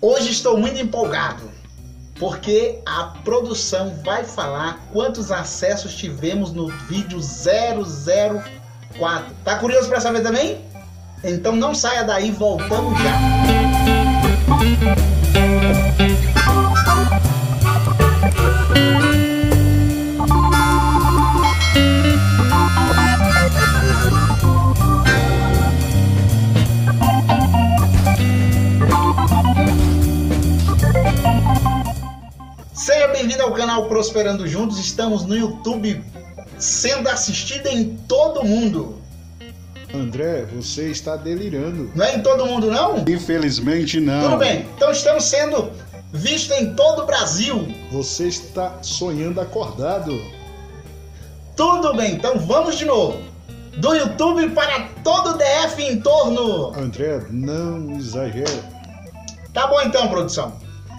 Hoje estou muito empolgado, porque a produção vai falar quantos acessos tivemos no vídeo 004. Tá curioso para saber também? Então não saia daí, voltamos já. Prosperando Juntos. Estamos no YouTube sendo assistido em todo mundo. André, você está delirando. Não é em todo mundo, não? Infelizmente não. Tudo bem. Então estamos sendo vistos em todo o Brasil. Você está sonhando acordado. Tudo bem. Então vamos de novo. Do YouTube para todo o DF em torno. André, não exagere. Tá bom então, produção.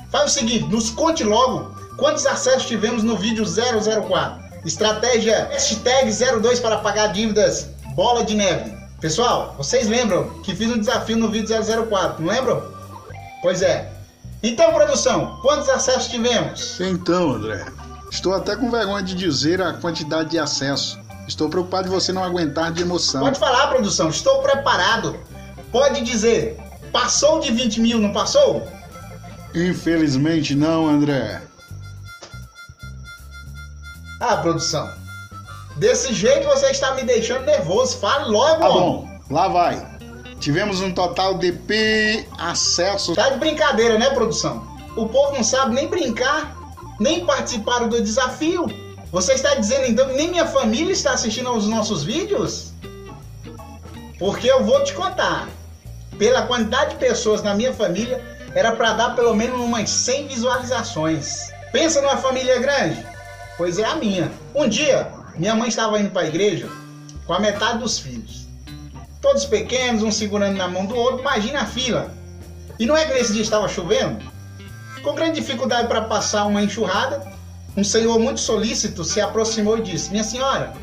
Faz o seguinte, nos conte logo quantos acessos tivemos no vídeo 004. Estratégia hashtag 02 para pagar dívidas bola de neve. Pessoal, vocês lembram que fiz um desafio no vídeo 004, não lembram? Pois é. Então, produção, quantos acessos tivemos? Então, André, estou até com vergonha de dizer a quantidade de acesso. Estou preocupado de você não aguentar de emoção. Pode falar, produção, estou preparado. Pode dizer, passou de 20 mil, não passou? Infelizmente não, André. Ah, produção. Desse jeito você está me deixando nervoso. Fale logo, Tá bom, lá vai. Tivemos um total de P acessos. Tá de brincadeira, né, produção? O povo não sabe nem brincar, nem participaram do desafio. Você está dizendo então que nem minha família está assistindo aos nossos vídeos? Porque eu vou te contar. Pela quantidade de pessoas na minha família, era para dar pelo menos umas 100 visualizações. Pensa numa família grande? Pois é a minha. Um dia, minha mãe estava indo para a igreja com a metade dos filhos. Todos pequenos, um segurando na mão do outro, imagina a fila. E não é que nesse dia estava chovendo? Com grande dificuldade para passar uma enxurrada, um senhor muito solícito se aproximou e disse: Minha senhora,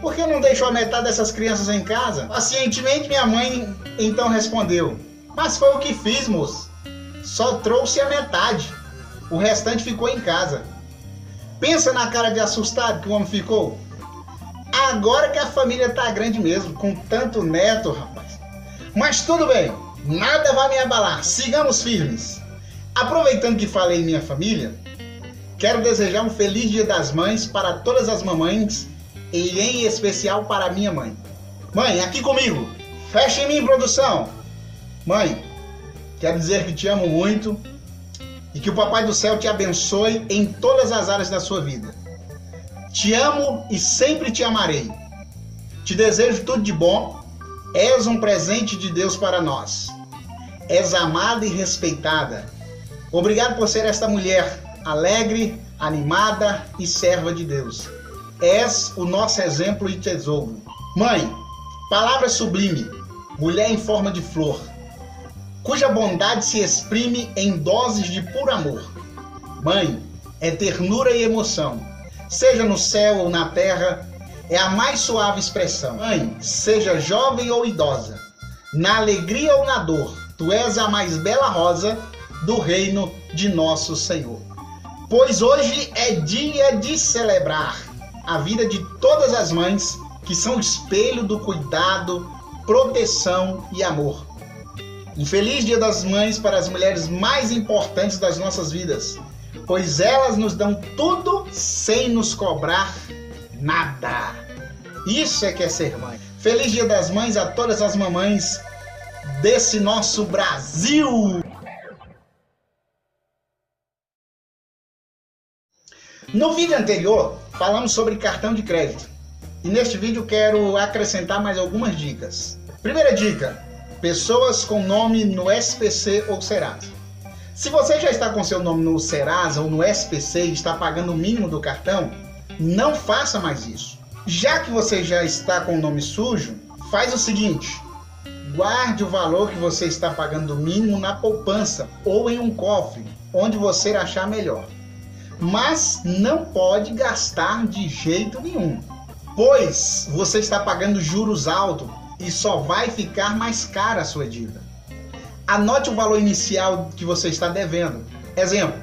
por que não deixou a metade dessas crianças em casa? Pacientemente, minha mãe então respondeu: Mas foi o que fiz, moço. Só trouxe a metade. O restante ficou em casa. Pensa na cara de assustado que o homem ficou. Agora que a família tá grande mesmo, com tanto neto, rapaz. Mas tudo bem, nada vai me abalar. Sigamos firmes. Aproveitando que falei em minha família, quero desejar um feliz Dia das Mães para todas as mamães e em especial para minha mãe. Mãe, aqui comigo. Fecha em mim, produção. Mãe, quero dizer que te amo muito e que o Papai do Céu te abençoe em todas as áreas da sua vida. Te amo e sempre te amarei. Te desejo tudo de bom. És um presente de Deus para nós. És amada e respeitada. Obrigado por ser esta mulher alegre, animada e serva de Deus. És o nosso exemplo e tesouro. Mãe, palavra sublime, mulher em forma de flor, cuja bondade se exprime em doses de puro amor. Mãe, é ternura e emoção, seja no céu ou na terra, é a mais suave expressão. Mãe, seja jovem ou idosa, na alegria ou na dor, tu és a mais bela rosa do reino de nosso Senhor. Pois hoje é dia de celebrar a vida de todas as mães que são espelho do cuidado, proteção e amor. Um feliz Dia das Mães para as mulheres mais importantes das nossas vidas, pois elas nos dão tudo sem nos cobrar nada. Isso é que é ser mãe. Feliz Dia das Mães a todas as mamães desse nosso Brasil! No vídeo anterior, falamos sobre cartão de crédito. E neste vídeo quero acrescentar mais algumas dicas. Primeira dica: pessoas com nome no SPC ou Serasa. Se você já está com seu nome no Serasa ou no SPC e está pagando o mínimo do cartão, não faça mais isso. Já que você já está com o nome sujo, faz o seguinte: guarde o valor que você está pagando o mínimo na poupança ou em um cofre, onde você achar melhor. Mas não pode gastar de jeito nenhum, pois você está pagando juros altos e só vai ficar mais cara a sua dívida. anote o valor inicial que você está devendo. Exemplo,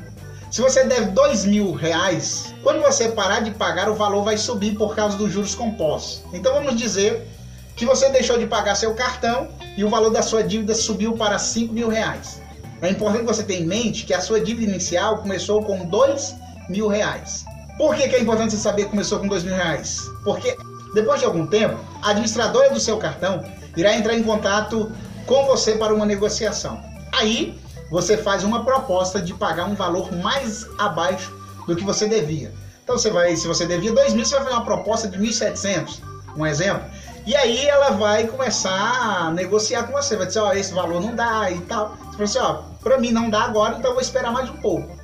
se você deve dois mil reais, quando você parar de pagar, o valor vai subir por causa dos juros compostos. Então vamos dizer que você deixou de pagar seu cartão e o valor da sua dívida subiu para cinco mil reais. É importante você ter em mente que a sua dívida inicial começou com dois mil reais. Por que, que é importante você saber que começou com dois mil reais? Porque depois de algum tempo, a administradora do seu cartão irá entrar em contato com você para uma negociação. Aí você faz uma proposta de pagar um valor mais abaixo do que você devia. Então você vai, se você devia 2 mil, você vai fazer uma proposta de 1.700, um exemplo. E aí ela vai começar a negociar com você, vai dizer, ó, oh, esse valor não dá e tal. Você fala assim, ó, para mim não dá agora, então eu vou esperar mais um pouco.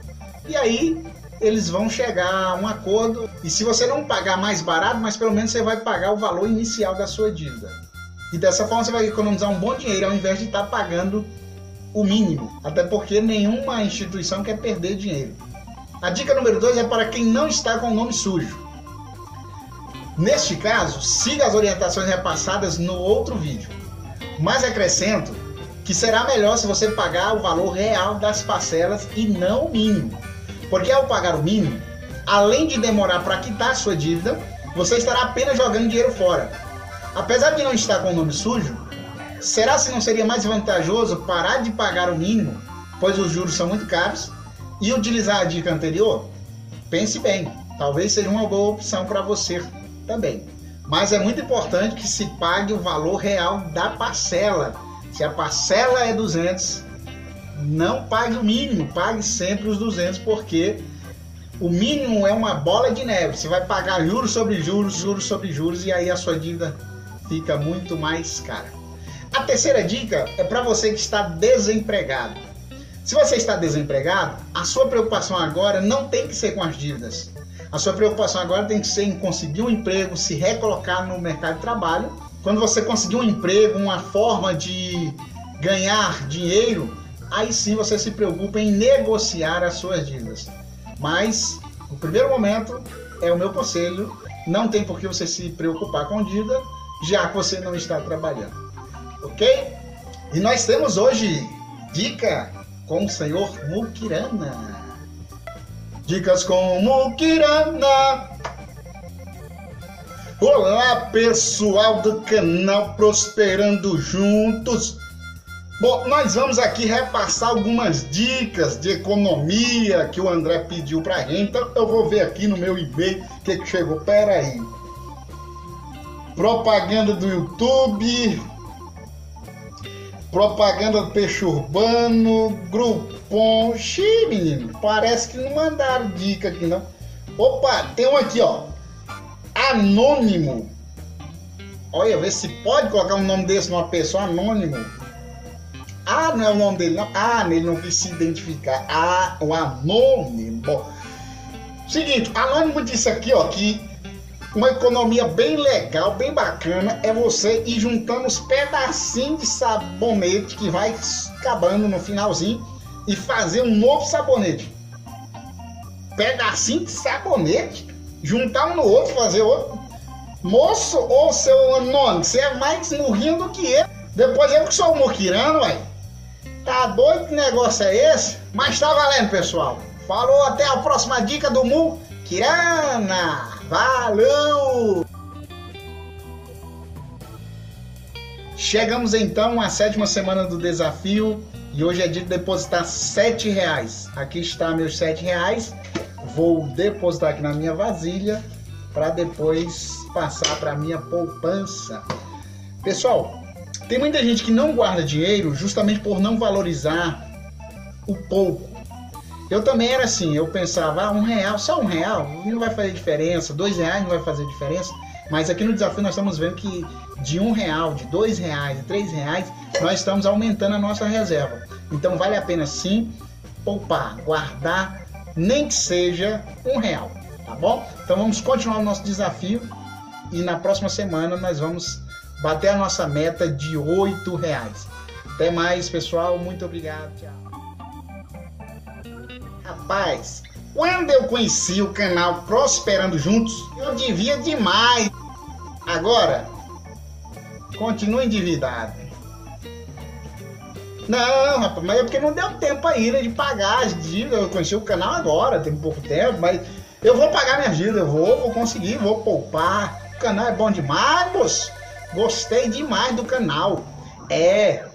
E aí eles vão chegar a um acordo e se você não pagar mais barato, mas pelo menos você vai pagar o valor inicial da sua dívida. E dessa forma você vai economizar um bom dinheiro ao invés de estar tá pagando o mínimo, até porque nenhuma instituição quer perder dinheiro. A dica número 2 é para quem não está com o nome sujo. Neste caso, siga as orientações repassadas no outro vídeo. Mas acrescento que será melhor se você pagar o valor real das parcelas e não o mínimo. Porque ao pagar o mínimo, além de demorar para quitar a sua dívida, você estará apenas jogando dinheiro fora. Apesar de não estar com o nome sujo, Será se não seria mais vantajoso parar de pagar o mínimo, pois os juros são muito caros, e utilizar a dica anterior? Pense bem, talvez seja uma boa opção para você também. Mas é muito importante que se pague o valor real da parcela. Se a parcela é 200, não pague o mínimo, pague sempre os 200, porque o mínimo é uma bola de neve. Você vai pagar juros sobre juros, juros sobre juros, e aí a sua dívida fica muito mais cara. A terceira dica é para você que está desempregado. Se você está desempregado, a sua preocupação agora não tem que ser com as dívidas. A sua preocupação agora tem que ser em conseguir um emprego, se recolocar no mercado de trabalho. Quando você conseguir um emprego, uma forma de ganhar dinheiro, aí sim você se preocupa em negociar as suas dívidas. Mas o primeiro momento é o meu conselho, não tem por que você se preocupar com dívida, já que você não está trabalhando ok? E nós temos hoje dica com o senhor Mukirana. Dicas com Mukirana. Olá pessoal do canal Prosperando Juntos. Bom, nós vamos aqui repassar algumas dicas de economia que o André pediu pra gente. Então eu vou ver aqui no meu e-mail o que, que chegou. Pera aí. Propaganda do YouTube, Propaganda do peixe urbano, Groupon. Xiii, menino, parece que não mandaram dica aqui não. Opa, tem um aqui, ó. Anônimo. Olha, vê se pode colocar um nome desse numa pessoa anônimo. Ah, não é o nome dele, não. Ah, ele não quis se identificar. Ah, o anônimo. Bom, seguinte, anônimo disse aqui, ó, que uma economia bem legal, bem bacana, é você ir juntando os pedacinhos de sabonete que vai acabando no finalzinho e fazer um novo sabonete. Pedacinho de sabonete, juntar um no outro, fazer outro. Moço ou seu nome, você é mais murrinho do que eu. Depois eu que sou murquirano, ué. Tá doido que negócio é esse? Mas tá valendo, pessoal. Falou, até a próxima dica do Mukirana. Valeu! Chegamos então à sétima semana do desafio e hoje é dia de depositar sete reais. Aqui está meus sete reais. Vou depositar aqui na minha vasilha para depois passar para minha poupança. Pessoal, tem muita gente que não guarda dinheiro justamente por não valorizar o pouco. Eu também era assim, eu pensava, ah, um real, só um real, não vai fazer diferença, dois reais não vai fazer diferença. Mas aqui no desafio nós estamos vendo que de um real, de dois reais, de três reais, nós estamos aumentando a nossa reserva. Então vale a pena sim poupar, guardar, nem que seja um real, tá bom? Então vamos continuar o nosso desafio e na próxima semana nós vamos bater a nossa meta de oito reais. Até mais, pessoal. Muito obrigado. Tchau. Rapaz, quando eu conheci o canal Prosperando Juntos, eu devia demais. Agora, continue endividado. Não, rapaz, mas é porque não deu tempo ainda de pagar as dívidas. Eu conheci o canal agora, tem pouco tempo, mas eu vou pagar minhas dívidas, eu vou, vou conseguir, vou poupar. O canal é bom demais, moço. Gostei demais do canal. É.